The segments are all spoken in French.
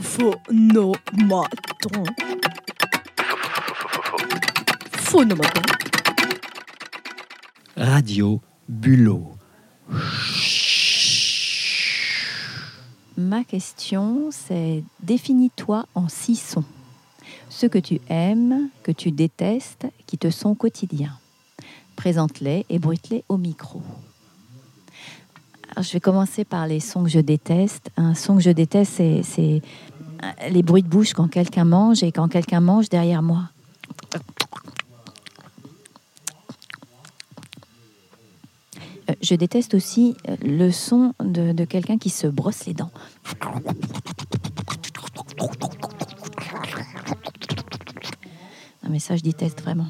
Phonomaton. Phonomaton. Radio Bulot. Ma question, c'est définis-toi en six sons. Ceux que tu aimes, que tu détestes, qui te sont quotidiens. Présente-les et bruite-les au micro. Je vais commencer par les sons que je déteste. Un son que je déteste, c'est, c'est les bruits de bouche quand quelqu'un mange et quand quelqu'un mange derrière moi. Euh, Je déteste aussi euh, le son de, de quelqu'un qui se brosse les dents. Non mais ça, je déteste vraiment.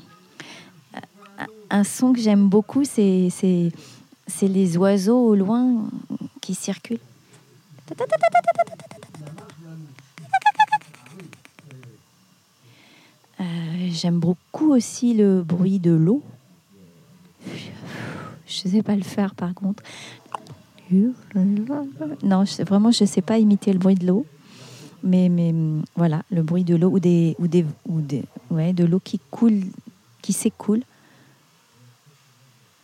Euh, Un son que j'aime beaucoup, c'est, c'est, les oiseaux au loin qui circulent. Euh, j'aime beaucoup aussi le bruit de l'eau. Je sais pas le faire par contre. Non, vraiment, je sais pas imiter le bruit de l'eau. Mais, mais voilà, le bruit de l'eau ou des, ou des, ou des, ouais, de l'eau qui coule, qui s'écoule.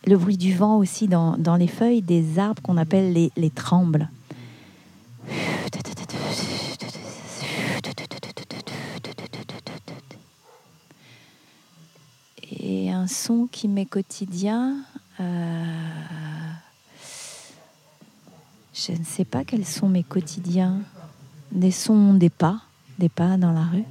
Le bruit du vent aussi dans, dans les feuilles des arbres qu'on appelle les, les trembles. Et un son qui m'est quotidien. euh, Je ne sais pas quels sont mes quotidiens. Des sons des pas, des pas dans la rue.